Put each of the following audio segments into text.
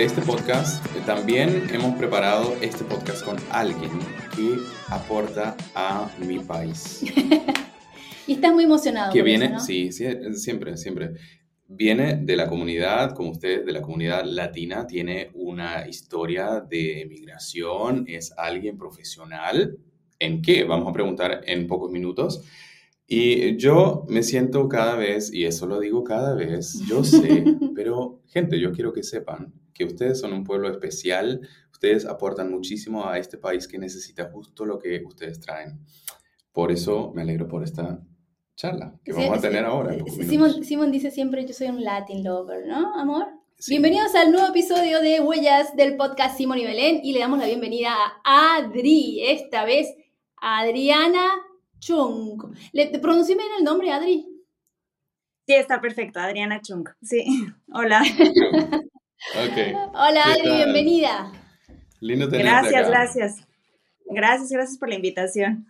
de este podcast. También hemos preparado este podcast con alguien que aporta a mi país. y estás muy emocionado. Que viene, sí, sí, siempre, siempre. Viene de la comunidad, como usted, de la comunidad latina, tiene una historia de migración, es alguien profesional. ¿En qué? Vamos a preguntar en pocos minutos. Y yo me siento cada vez, y eso lo digo cada vez, yo sé, pero gente, yo quiero que sepan que ustedes son un pueblo especial, ustedes aportan muchísimo a este país que necesita justo lo que ustedes traen. Por eso me alegro por esta charla que vamos a tener ahora. Simón, Simon dice siempre, yo soy un Latin lover, ¿no, amor? Bienvenidos al nuevo episodio de Huellas del podcast Simón y Belén y le damos la bienvenida a Adri, esta vez Adriana Chung. ¿Le pronuncié bien el nombre, Adri? Sí, está perfecto, Adriana Chung. Sí, hola. okay. Hola, Adri, bienvenida. Lindo tenerte Gracias, gracias. Gracias, gracias por la invitación.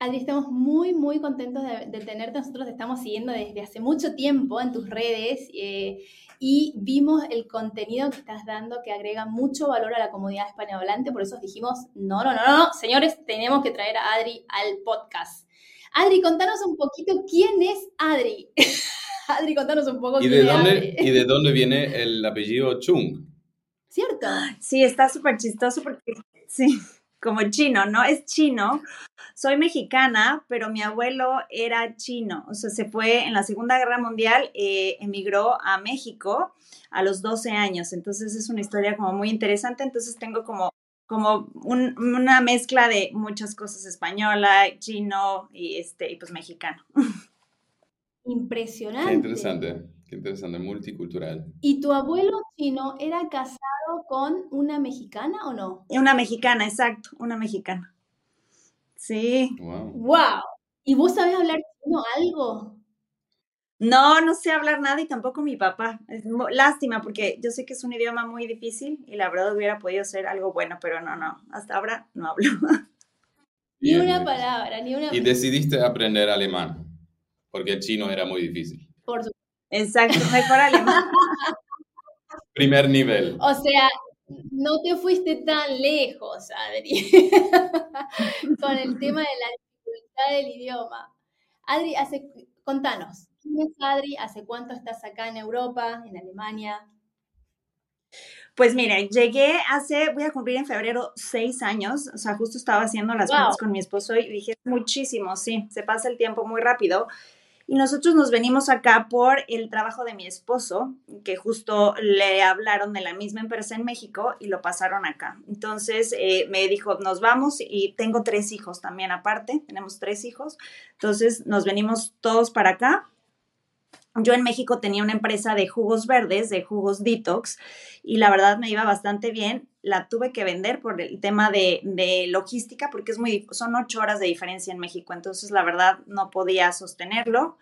Adri, estamos muy, muy contentos de, tenerte. Nosotros te estamos siguiendo desde hace mucho tiempo en tus redes eh, y vimos el contenido que estás dando que agrega mucho valor a la comunidad hispanohablante. Por eso dijimos, no, no, no, no, señores, tenemos que traer a Adri al podcast. Adri, contanos un poquito quién es Adri. Adri, contanos un poco ¿Y de dónde, ¿Y de dónde viene el apellido Chung? ¿Cierto? Sí, está súper chistoso porque, sí, como chino, ¿no? Es chino. Soy mexicana, pero mi abuelo era chino. O sea, se fue en la Segunda Guerra Mundial, eh, emigró a México a los 12 años. Entonces es una historia como muy interesante. Entonces tengo como, como una mezcla de muchas cosas española, chino y, este, y pues mexicano. Impresionante. Qué interesante, qué interesante, multicultural. ¿Y tu abuelo chino era casado con una mexicana o no? Una mexicana, exacto, una mexicana. Sí. Wow. wow. ¿Y vos sabés hablar chino algo? No, no sé hablar nada y tampoco mi papá. Es lástima porque yo sé que es un idioma muy difícil y la verdad hubiera podido ser algo bueno, pero no, no, hasta ahora no hablo. ni una palabra, ni una Y decidiste aprender alemán porque el chino era muy difícil. Por supuesto. Exacto, mejor alemán. Primer nivel. O sea, no te fuiste tan lejos, Adri, con el tema de la dificultad del idioma. Adri, hace, contanos, ¿quién es Adri? ¿Hace cuánto estás acá en Europa, en Alemania? Pues mire, llegué hace, voy a cumplir en febrero seis años, o sea, justo estaba haciendo las cosas con mi esposo y dije, muchísimo, sí, se pasa el tiempo muy rápido. Y nosotros nos venimos acá por el trabajo de mi esposo, que justo le hablaron de la misma empresa en México y lo pasaron acá. Entonces eh, me dijo, nos vamos y tengo tres hijos también aparte, tenemos tres hijos. Entonces nos venimos todos para acá yo en México tenía una empresa de jugos verdes, de jugos detox, y la verdad me iba bastante bien. La tuve que vender por el tema de, logística, porque es muy, son ocho horas de diferencia en México, entonces la verdad no podía sostenerlo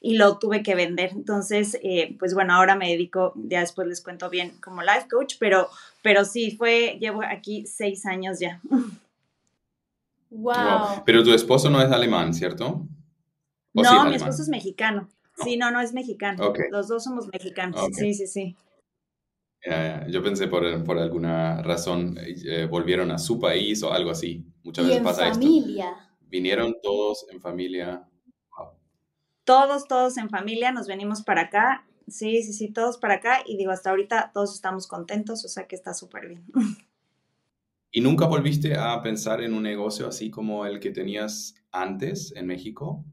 y lo tuve que vender. Entonces, eh, pues bueno, ahora me dedico, ya después les cuento bien como life coach, pero, pero sí, fue, llevo aquí seis años ya. Wow. Pero tu esposo no es alemán, ¿cierto? No, mi esposo es mexicano. Sí, no, no es mexicano. Los dos somos mexicanos. Sí, sí, sí. Yo pensé por, por alguna razón eh, volvieron a su país o algo así. Muchas veces pasa familia. Vinieron todos en familia. Todos, todos en familia, nos venimos para acá. Sí, sí, sí, todos para acá. Y digo, hasta ahorita todos estamos contentos, o sea que está súper bien. ¿Y nunca volviste a pensar en un negocio así como el que tenías antes en México?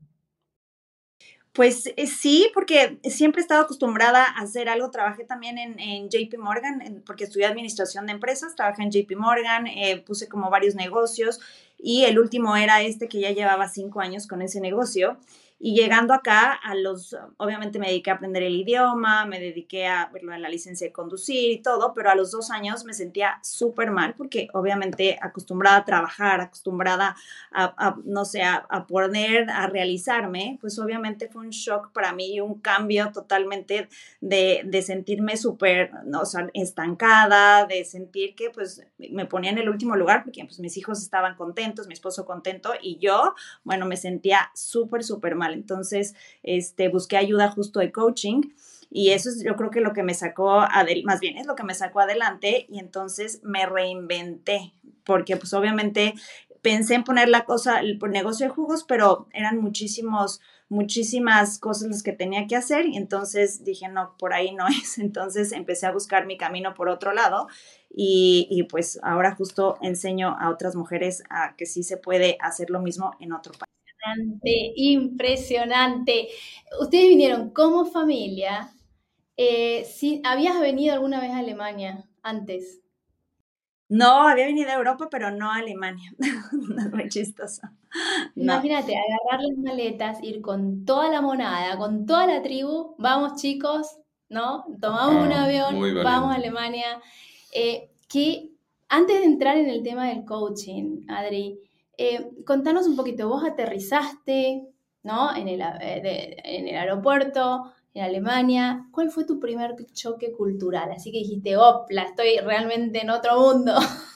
Pues eh, sí, porque siempre he estado acostumbrada a hacer algo. Trabajé también en, JP Morgan, porque estudié administración de empresas, trabajé en JP Morgan, eh, puse como varios negocios y el último era este que ya llevaba cinco años con ese negocio. Y llegando acá, a los, obviamente me dediqué a aprender el idioma, me dediqué a, a la licencia de conducir y todo, pero a los dos años me sentía súper mal porque obviamente acostumbrada a trabajar, acostumbrada a, no sé, a, poner, a realizarme, pues obviamente fue un shock para mí, un cambio totalmente de, de sentirme súper, o sea, estancada, de sentir que pues me ponía en el último lugar porque pues mis hijos estaban contentos, mi esposo contento y yo, bueno, me sentía súper, súper mal. Entonces, este, busqué ayuda justo de coaching Y eso es yo creo que lo que me sacó, más bien es lo que me sacó adelante y entonces me reinventé, porque pues obviamente pensé en poner la cosa, el negocio de jugos, pero eran muchísimos, muchísimas cosas las que tenía que hacer y entonces dije, no, por ahí no es. Entonces empecé a buscar mi camino por otro lado y, y pues ahora justo enseño a otras mujeres a que sí se puede hacer lo mismo en otro país. Impresionante, impresionante. Ustedes vinieron como familia. Eh, ¿Habías venido alguna vez a Alemania antes? No, había venido a Europa, pero no a Alemania. muy chistoso. Imagínate, agarrar las maletas, ir con toda la monada, con toda la tribu, vamos chicos, ¿no? Tomamos un ah, avión, vamos a Alemania. Eh, que antes de entrar en el tema del coaching, Adri, eh, contanos un poquito, vos aterrizaste, ¿no? En el, eh, en el aeropuerto, en Alemania. ¿Cuál fue tu primer choque cultural? Así que dijiste, opla, estoy realmente en otro mundo.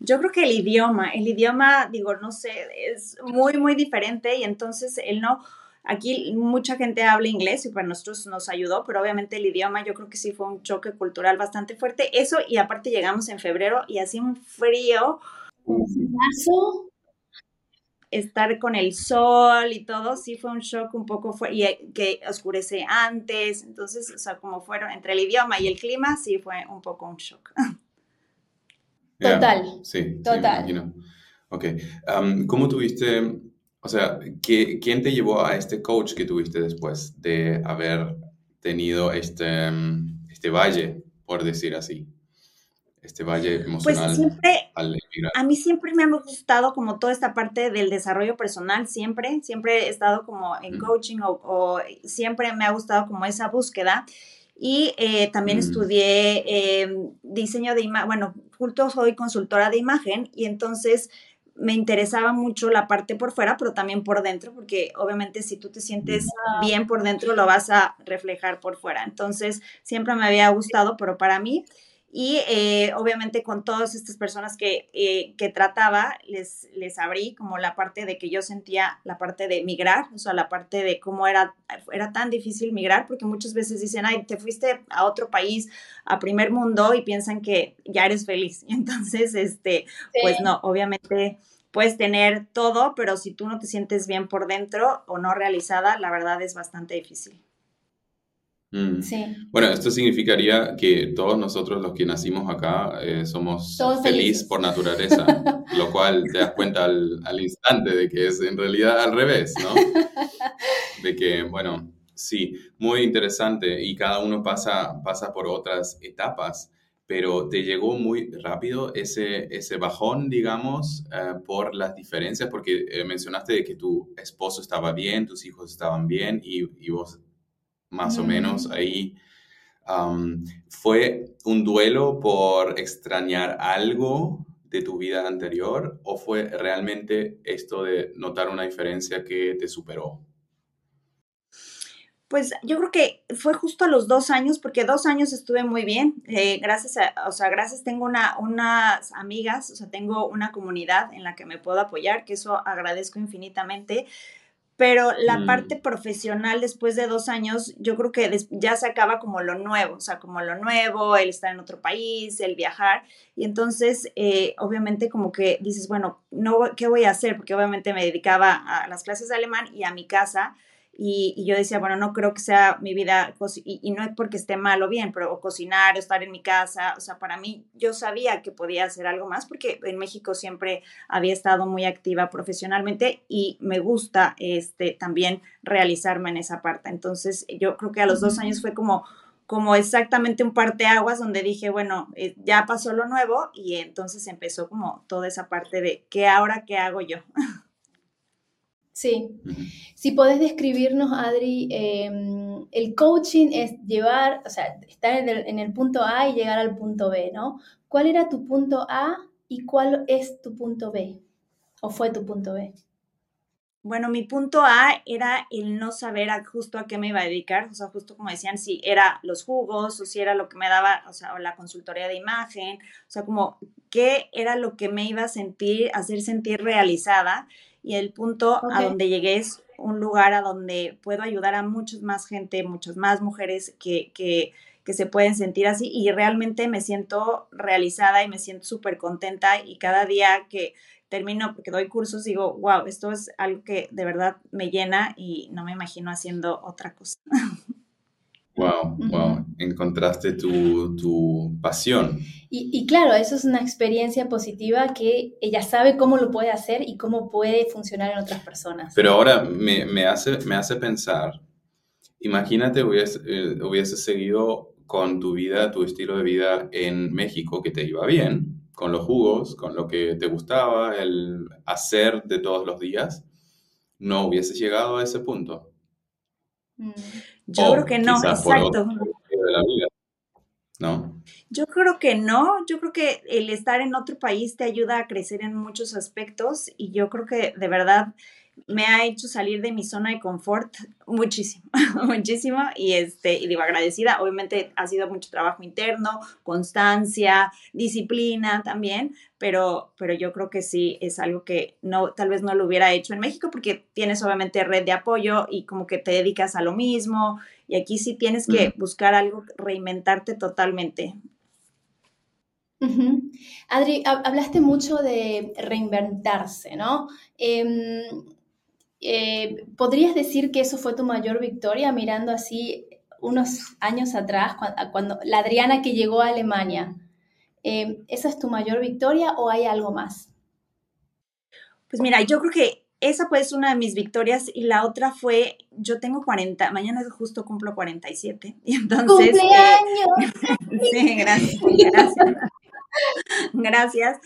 Yo creo que el idioma, el idioma, digo, no sé, es muy, muy diferente y entonces el no, aquí mucha gente habla inglés y para nosotros nos ayudó, pero obviamente el idioma yo creo que sí fue un choque cultural bastante fuerte. Eso y aparte llegamos en febrero y hacía un frío. Estar con el sol y todo, sí fue un shock un poco, fue, y eh, que oscurece antes, entonces, o sea, como fueron entre el idioma y el clima, sí fue un poco un shock. Total. sí, total. Sí, ok. Um, ¿Cómo tuviste, o sea, quién te llevó a este coach que tuviste después de haber tenido este, este valle, por decir así? este valle pues emocional pues siempre, A mí siempre me ha gustado como toda esta parte del desarrollo personal, siempre, siempre he estado como en coaching o, siempre me ha gustado como esa búsqueda. Y eh, también mm. estudié em, diseño de imagen, bueno, justo soy consultora de imagen y entonces me interesaba mucho la parte por fuera, pero también por dentro, porque obviamente si tú te sientes bien por dentro, lo vas a reflejar por fuera. Entonces, siempre me había gustado, pero para mí y eh, obviamente con todas estas personas que, eh, que, trataba, les, les abrí como la parte de que yo sentía la parte de migrar, o sea, la parte de cómo era, era tan difícil migrar, porque muchas veces dicen, ay, te fuiste a otro país, a primer mundo, y piensan que ya eres feliz. Y entonces, este, pues no, obviamente puedes tener todo, pero si tú no te sientes bien por dentro o no realizada, la verdad es bastante difícil. Mm. Bueno, esto significaría que todos nosotros los que nacimos acá eh, somos felices por naturaleza, lo cual te das cuenta al, al, instante de que es en realidad al revés, ¿no? De que, bueno, sí, muy interesante y cada uno pasa, pasa por otras etapas, pero te llegó muy rápido ese, ese bajón, digamos, eh, por las diferencias, porque eh, mencionaste de que tu esposo estaba bien, tus hijos estaban bien y, y vos más o menos ahí. ¿Fue un duelo por extrañar algo de tu vida anterior o fue realmente esto de notar una diferencia que te superó? Pues yo creo que fue justo a los dos años, porque dos años estuve muy bien. Eh, gracias a, o sea, gracias, tengo una, unas amigas, o sea, tengo una comunidad en la que me puedo apoyar, que eso agradezco infinitamente pero la mm. parte profesional después de dos años, yo creo que ya se acaba como lo nuevo, o sea, como lo nuevo, el estar en otro país, el viajar, y entonces, eh, obviamente, como que dices, bueno, no, ¿qué voy a hacer? Porque obviamente me dedicaba a las clases de alemán y a mi casa, y, yo decía, bueno, no creo que sea mi vida, y, no es porque esté mal o bien, pero cocinar, estar en mi casa, o sea, para mí yo sabía que podía hacer algo más porque en México siempre había estado muy activa profesionalmente y me gusta este, también realizarme en esa parte. Entonces, yo creo que a los dos años fue como como exactamente un parteaguas donde dije, bueno, eh, ya pasó lo nuevo y entonces empezó como toda esa parte de qué ahora, qué hago yo. Sí. Si podés describirnos, Adri, em, el coaching es llevar, o sea, estar en el, punto A y llegar al punto B, ¿no? ¿Cuál era tu punto A y cuál es tu punto B? ¿O fue tu punto B? Bueno, mi punto A era el no saber justo a qué me iba a dedicar, o sea, justo como decían, si era los jugos o si era lo que me daba, o sea, la consultoría de imagen, o sea, como qué era lo que me iba a sentir, hacer sentir realizada. Y el punto a donde llegué es un lugar a donde puedo ayudar a muchas más gente, muchas más mujeres que, que, que se pueden sentir así y realmente me siento realizada y me siento súper contenta y cada día que termino, porque doy cursos, digo, wow, esto es algo que de verdad me llena y no me imagino haciendo otra cosa. Wow, wow, encontraste tu, tu pasión. Y, y, claro, eso es una experiencia positiva que ella sabe cómo lo puede hacer y cómo puede funcionar en otras personas. Pero ahora me, me hace, me hace pensar, imagínate hubiese, eh, hubiese seguido con tu vida, tu estilo de vida en México, que te iba bien, con los jugos, con lo que te gustaba, el hacer de todos los días, no hubieses llegado a ese punto. Mm. Yo creo que no, exacto. ¿No? Yo creo que no, yo creo que el estar en otro país te ayuda a crecer en muchos aspectos y yo creo que de verdad me ha hecho salir de mi zona de confort muchísimo, muchísimo y este y digo agradecida, obviamente ha sido mucho trabajo interno, constancia, disciplina también, pero pero yo creo que sí es algo que no tal vez no lo hubiera hecho en México porque tienes obviamente red de apoyo y como que te dedicas a lo mismo y aquí sí tienes que buscar algo reinventarte totalmente. Adri, hablaste mucho de reinventarse, ¿no? Em, eh, ¿Podrías decir que eso fue tu mayor victoria mirando así unos años atrás, cuando, la Adriana que llegó a Alemania? Eh, ¿Esa es tu mayor victoria o hay algo más? Pues mira, yo creo que esa pues una de mis victorias y la otra fue, yo tengo 40, mañana justo cumplo 47 y entonces... ¡Cumpleaños! sí, gracias, gracias. gracias.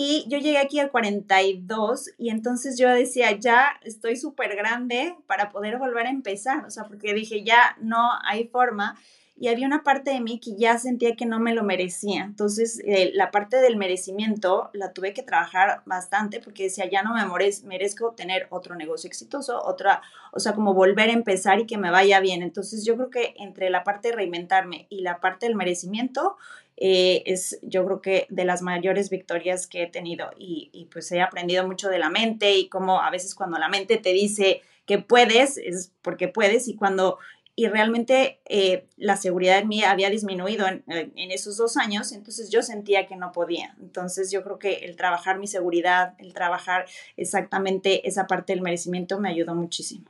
Y yo llegué aquí al 42 y entonces yo decía, ya estoy súper grande para poder volver a empezar, o sea, porque dije, ya no hay forma. Y había una parte de mí que ya sentía que no me lo merecía. Entonces, eh, la parte del merecimiento la tuve que trabajar bastante porque decía, ya no me merezco tener otro negocio exitoso, otra, o sea, como volver a empezar y que me vaya bien. Entonces, yo creo que entre la parte de reinventarme y la parte del merecimiento, eh, es yo creo que de las mayores victorias que he tenido y, pues he aprendido mucho de la mente y como a veces cuando la mente te dice que puedes, es porque puedes y cuando y realmente eh, la seguridad en mí había disminuido en, en, esos dos años, entonces yo sentía que no podía. Entonces yo creo que el trabajar mi seguridad, el trabajar exactamente esa parte del merecimiento me ayudó muchísimo.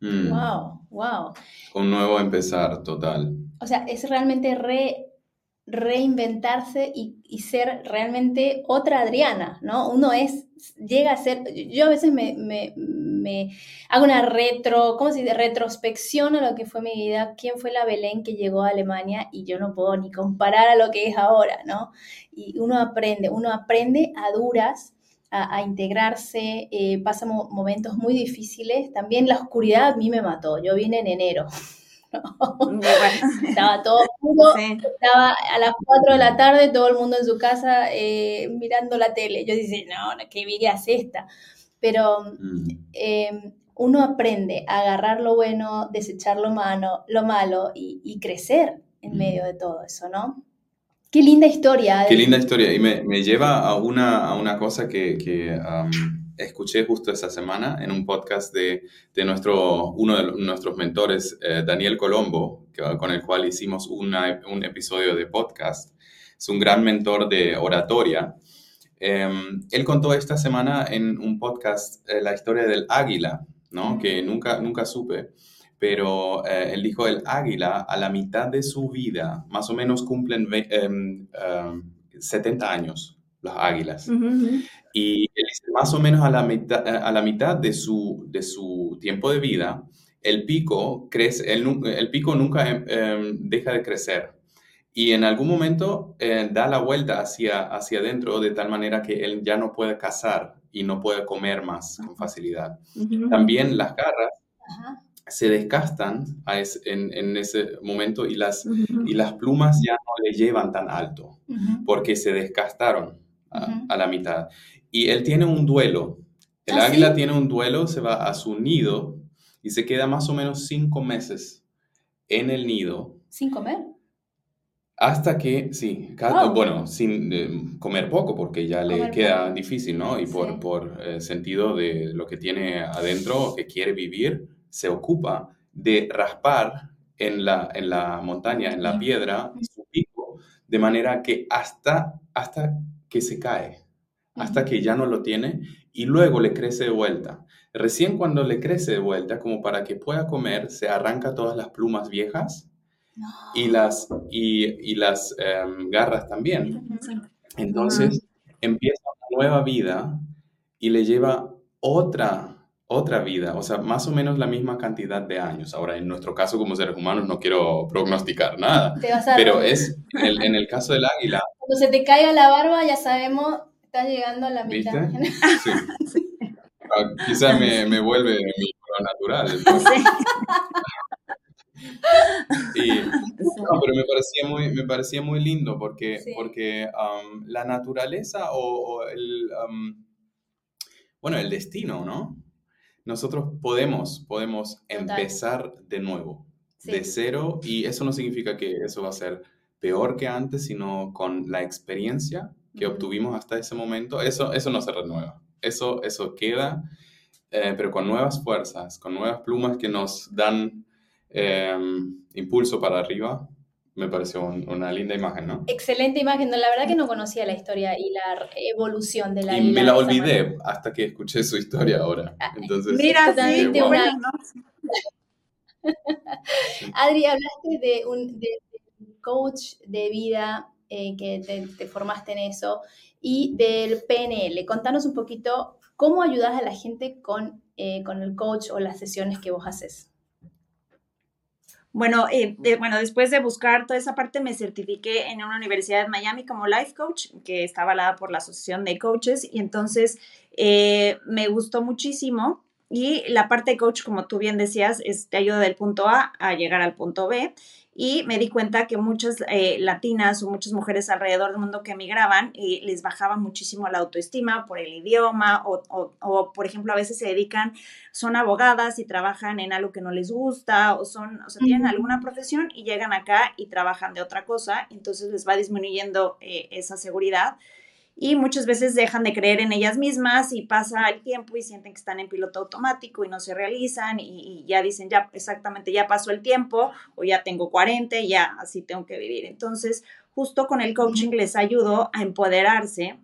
Wow, mm. wow. Un nuevo empezar total. O sea, es realmente re reinventarse y, ser realmente otra Adriana, ¿no? Uno es, llega a ser, yo a veces me, hago una retro, ¿cómo se dice? Retrospección a lo que fue mi vida, quién fue la Belén que llegó a Alemania y yo no puedo ni comparar a lo que es ahora, ¿no? Y uno aprende, uno aprende a duras a, integrarse, eh, pasa momentos muy difíciles, también la oscuridad a mí me mató, yo vine en enero. estaba todo oscuro, estaba a las 4 de la tarde todo el mundo en su casa eh, mirando la tele. Yo dije, no, qué vida es esta. Pero mm. em, uno aprende a agarrar lo bueno, desechar lo, malo, lo malo y, crecer en mm. medio de todo eso, ¿no? Qué linda historia. Qué linda historia. Y me, me lleva a una, a una cosa que, que escuché justo esa semana en un podcast de, de nuestro, uno de nuestros mentores, eh, Daniel Colombo, que, con el cual hicimos una, un episodio de podcast. Es un gran mentor de oratoria. Em, él contó esta semana en un podcast eh, la historia del águila, ¿no? que nunca, nunca supe, pero eh, él dijo el águila a la mitad de su vida, más o menos cumplen 70 em, años los águilas. Y más o menos a la mitad, a la mitad de, su, de su tiempo de vida, el pico, crece, el, el pico nunca em, em, deja de crecer. Y en algún momento eh, da la vuelta hacia, hacia adentro de tal manera que él ya no puede cazar y no puede comer más con facilidad. También las garras se descastan en, en, ese momento y las, y las plumas ya no le llevan tan alto porque se descastaron a, a la mitad. Y él tiene un duelo El ¿Ah, águila sí? tiene un duelo, se va a su nido y se queda más o menos cinco meses en el nido ¿Sin comer? hasta que, sí, bueno, sin eh, comer poco porque ya le Comer queda poco. difícil, ¿no? Y por, Sí. por eh, sentido de lo que tiene adentro, que quiere vivir, se ocupa de raspar en la, en la montaña, en la piedra, su pico, de manera que hasta, hasta que se cae, hasta que ya no lo tiene y luego le crece de vuelta. Recién cuando le crece de vuelta, como para que pueda comer, se arranca todas las plumas viejas No. y las, y, y las em, garras también. Entonces empieza una nueva vida y le lleva otra, otra vida, o sea, más o menos la misma cantidad de años. Ahora, en nuestro caso como seres humanos no quiero prognosticar nada, pero es, en el, en el caso del águila, Cuando se te caiga la barba, ya sabemos, estás llegando a la mitad. ¿viste? Sí. Ah, Quizá me, me vuelve mi color natural. Y, No, pero me parecía muy, me parecía muy lindo porque, Sí. porque um, la naturaleza o, o el, um, bueno, el destino, ¿no? Nosotros podemos, podemos Total. empezar de nuevo, Sí. de cero, y eso no significa que eso va a ser peor que antes, sino con la experiencia que Ujú. obtuvimos hasta ese momento, eso, eso no se renueva, eso, eso queda, eh, pero con nuevas fuerzas, con nuevas plumas que nos dan eh, impulso para arriba, me pareció un- una linda imagen, ¿no? Excelente imagen. No, la verdad que no conocía la historia y la evolución de la Y me la olvidé manera. hasta que escuché su historia ahora. Ah, Entonces, Mira, sí, una- ¿no? Adri, hablaste de un, de, de un coach de vida eh, que te, te formaste en eso y del PNL. Contanos un poquito cómo ayudas a la gente con, eh, con el coach o las sesiones que vos haces. Bueno, eh, de- bueno, después de buscar toda esa parte, me certifiqué en una universidad de Miami como life coach, que está avalada por la Asociación de Coaches, y entonces eh, me gustó muchísimo. Y la parte de coach, como tú bien decías, es, te ayuda del punto A a llegar al punto B. Y me di cuenta que muchas eh, latinas o muchas mujeres alrededor del mundo que emigraban eh, les bajaba muchísimo la autoestima por el idioma o, o, o, por ejemplo, a veces se dedican, son abogadas y trabajan en algo que no les gusta o son, o sea, tienen alguna profesión y llegan acá y trabajan de otra cosa, entonces les va disminuyendo eh, esa seguridad y muchas veces dejan de creer en ellas mismas y pasa el tiempo y sienten que están en piloto automático y no se realizan y, y ya dicen, ya exactamente, ya pasó el tiempo o ya tengo 40 y ya así tengo que vivir. Entonces, justo con el coaching les ayudo a empoderarse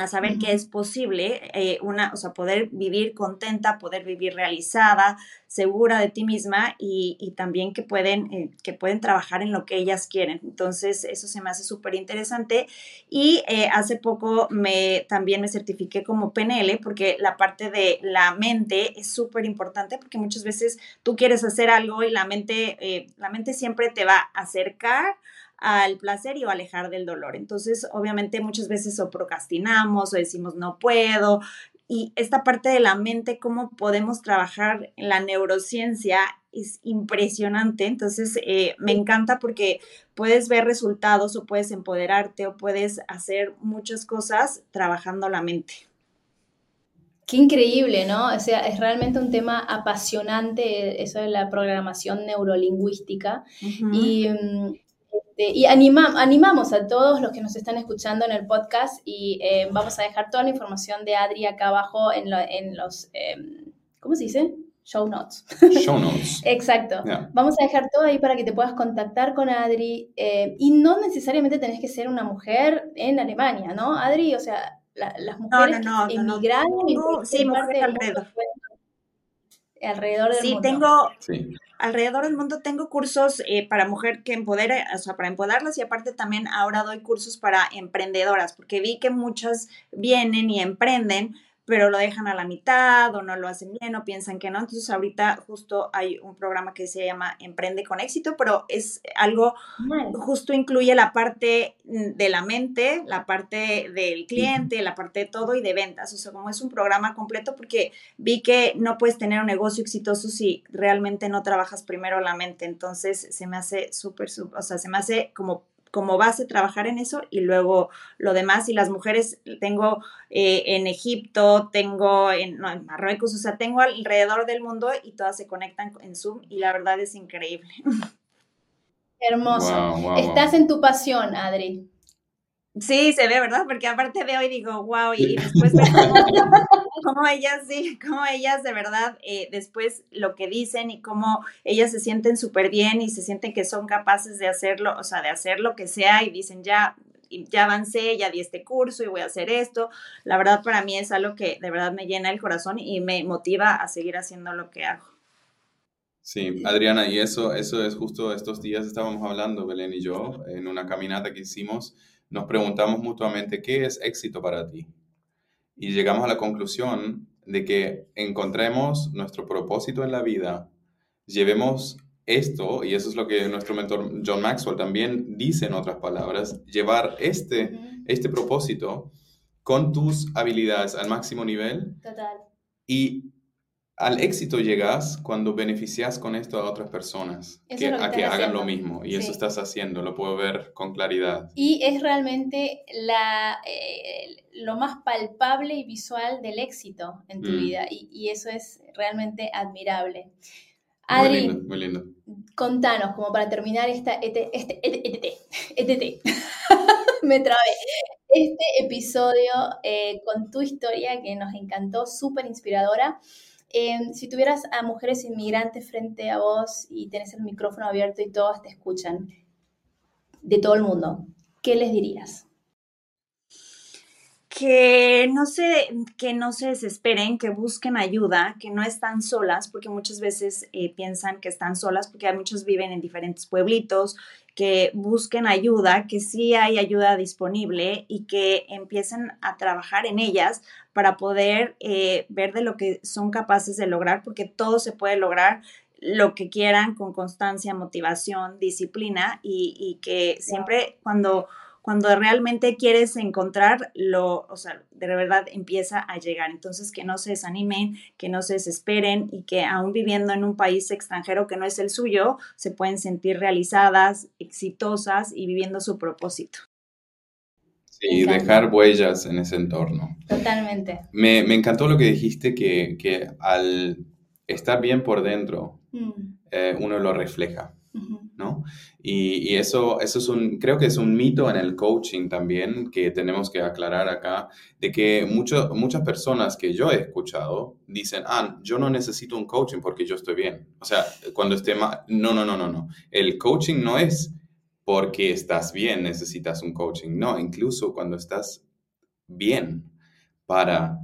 a saber Ujú. que es posible eh, una, o sea, poder vivir contenta, poder vivir realizada, segura de ti misma y, y también que pueden, eh, que pueden trabajar en lo que ellas quieren. Entonces, eso se me hace súper interesante. Y eh, hace poco me, también me certifiqué como PNL porque la parte de la mente es súper importante porque muchas veces tú quieres hacer algo y la mente, eh, la mente siempre te va a acercar al placer y o alejar del dolor. Entonces, obviamente muchas veces o procrastinamos o decimos no puedo. Y esta parte de la mente, cómo podemos trabajar en la neurociencia, es impresionante. Entonces, eh, me encanta porque puedes ver resultados o puedes empoderarte o puedes hacer muchas cosas trabajando la mente. Qué increíble, ¿no? O sea, es realmente un tema apasionante eso de la programación neurolingüística. Uh -huh. Y mm, este, y anima, animamos a todos los que nos están escuchando en el podcast y eh, vamos a dejar toda la información de Adri acá abajo en, lo, en los, eh, ¿cómo se dice? Show notes. Show notes. Exacto. Yeah. Vamos a dejar todo ahí para que te puedas contactar con Adri eh, y no necesariamente tenés que ser una mujer en Alemania, ¿no, Adri? O sea, la, las mujeres no, no, no, emigraron no. sí, mujeres alrededor. Mundo, alrededor del sí, mundo. tengo, sí. Alrededor del mundo tengo cursos eh, para mujer que empodere, o sea, para empoderarlas y aparte también ahora doy cursos para emprendedoras, porque vi que muchas vienen y emprenden, pero lo dejan a la mitad o no lo hacen bien o piensan que no. Entonces ahorita justo hay un programa que se llama Emprende con éxito, pero es algo, justo incluye la parte de la mente, la parte del cliente, la parte de todo y de ventas. O sea, como es un programa completo porque vi que no puedes tener un negocio exitoso si realmente no trabajas primero la mente. Entonces se me hace súper, o sea, se me hace como como base trabajar en eso y luego lo demás. Y las mujeres tengo eh, en Egipto, tengo en, Marruecos, o sea, tengo alrededor del mundo y todas se conectan en Zoom y la verdad es increíble. Hermoso. Estás en tu pasión, Adri. Sí, se ve, ¿verdad? Porque aparte veo y digo, wow, y, después veo cómo, ellas, sí, cómo ellas de verdad, eh, después lo que dicen y cómo ellas se sienten súper bien y se sienten que son capaces de hacerlo, o sea, de hacer lo que sea y dicen, ya, ya avancé, ya di este curso y voy a hacer esto. La verdad para mí es algo que de verdad me llena el corazón y me motiva a seguir haciendo lo que hago. Sí, Adriana, y eso, eso es justo estos días estábamos hablando, Belén y yo, en una caminata que hicimos nos preguntamos mutuamente, ¿qué es éxito para ti? Y llegamos a la conclusión de que encontremos nuestro propósito en la vida, llevemos esto, y eso es lo que nuestro mentor John Maxwell también dice en otras palabras, llevar este, este propósito con tus habilidades al máximo nivel. Total. Y al éxito llegas cuando beneficias con esto a otras personas, que, a que hagan lo mismo. Y eso estás haciendo, lo puedo ver con claridad. Y es realmente la, eh, lo más palpable y visual del éxito en tu mm. vida. Y, eso es realmente admirable. Adri, muy lindo, contanos, como para terminar esta, este, este, este, este, me trabé, este episodio eh, con tu historia que nos encantó, súper inspiradora. Em, si tuvieras a mujeres inmigrantes frente a vos y tenés el micrófono abierto y todas te escuchan, de todo el mundo, ¿qué les dirías? que no se, que no se desesperen, que busquen ayuda, que no están solas, porque muchas veces eh, piensan que están solas, porque muchos viven en diferentes pueblitos, que busquen ayuda, que sí hay ayuda disponible y que empiecen a trabajar en ellas para poder eh, ver de lo que son capaces de lograr, porque todo se puede lograr lo que quieran con constancia, motivación, disciplina y, y que siempre cuando cuando realmente quieres encontrar lo, o sea, de verdad empieza a llegar. Entonces, que no se desanimen, que no se desesperen y que aún viviendo en un país extranjero que no es el suyo, se pueden sentir realizadas, exitosas y viviendo su propósito. Sí, dejar huellas en ese entorno. Totalmente. Me, encantó lo que dijiste, que, que al estar bien por dentro, mm. eh, uno lo refleja. ¿No? Y, eso, eso es un, creo que es un mito en el coaching también que tenemos que aclarar acá, de que muchas personas que yo he escuchado dicen, ah, yo no necesito un coaching porque yo estoy bien. O sea, cuando esté mal, no, no, no, no, no. El coaching no es porque estás bien, necesitas un coaching. No, incluso cuando estás bien para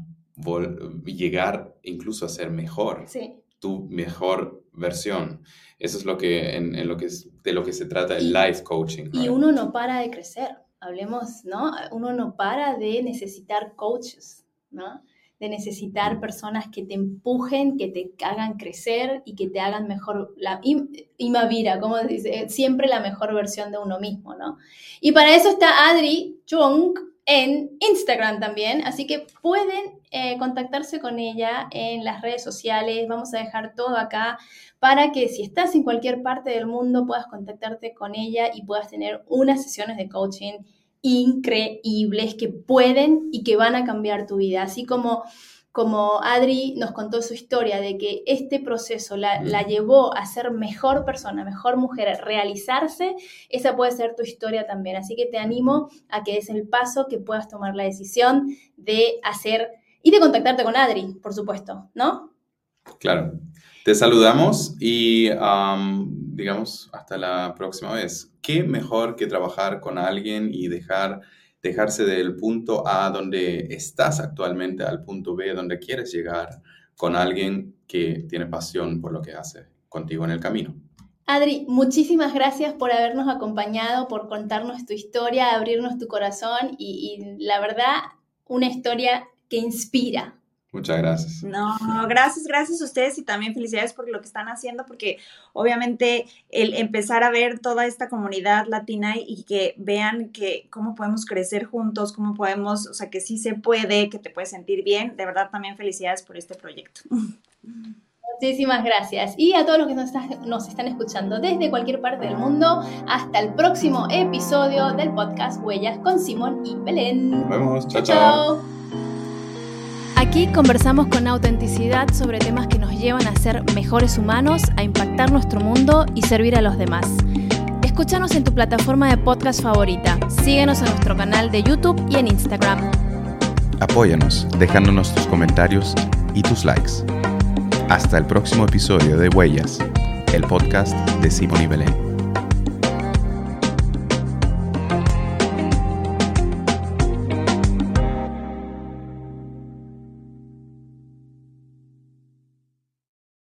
llegar incluso a ser mejor. Tu mejor versión. Eso es lo que, en, lo que de lo que se trata el life coaching. Y uno no para de crecer, hablemos, ¿no? Uno no para de necesitar coaches, ¿no? De necesitar personas que te empujen, que te hagan crecer y que te hagan mejor, la Imavira, como dice, siempre la mejor versión de uno mismo, ¿no? Y para eso está Adri Chung, en Instagram también, así que pueden eh, contactarse con ella en las redes sociales, vamos a dejar todo acá para que si estás en cualquier parte del mundo puedas contactarte con ella y puedas tener unas sesiones de coaching increíbles que pueden y que van a cambiar tu vida, así como como Adri nos contó su historia de que este proceso la, llevó a ser mejor persona, mejor mujer, a realizarse, esa puede ser tu historia también. Así que te animo a que des el paso, que puedas tomar la decisión de hacer y de contactarte con Adri, por supuesto, ¿no? Claro. Te saludamos y digamos hasta la próxima vez. ¿Qué mejor que trabajar con alguien y dejar dejarse del punto A donde estás actualmente al punto B donde quieres llegar con alguien que tiene pasión por lo que hace contigo en el camino. Adri, muchísimas gracias por habernos acompañado, por contarnos tu historia, abrirnos tu corazón y, y la verdad, una historia que inspira, Muchas gracias. No, gracias, gracias a ustedes y también felicidades por lo que están haciendo, porque obviamente el empezar a ver toda esta comunidad latina y que vean que cómo podemos crecer juntos, cómo podemos, o sea, que sí se puede, que te puedes sentir bien, de verdad también felicidades por este proyecto. Muchísimas gracias. Y a todos los que nos, nos, están escuchando desde cualquier parte del mundo, hasta el próximo episodio del podcast Huellas con Simón y Belén. Nos vemos. Chao, chao. Aquí conversamos con autenticidad sobre temas que nos llevan a ser mejores humanos, a impactar nuestro mundo y servir a los demás. Escúchanos en tu plataforma de podcast favorita. Síguenos en nuestro canal de YouTube y en Instagram. Apóyanos dejándonos tus comentarios y tus likes. Hasta el próximo episodio de Huellas, el podcast de Simón y Belén.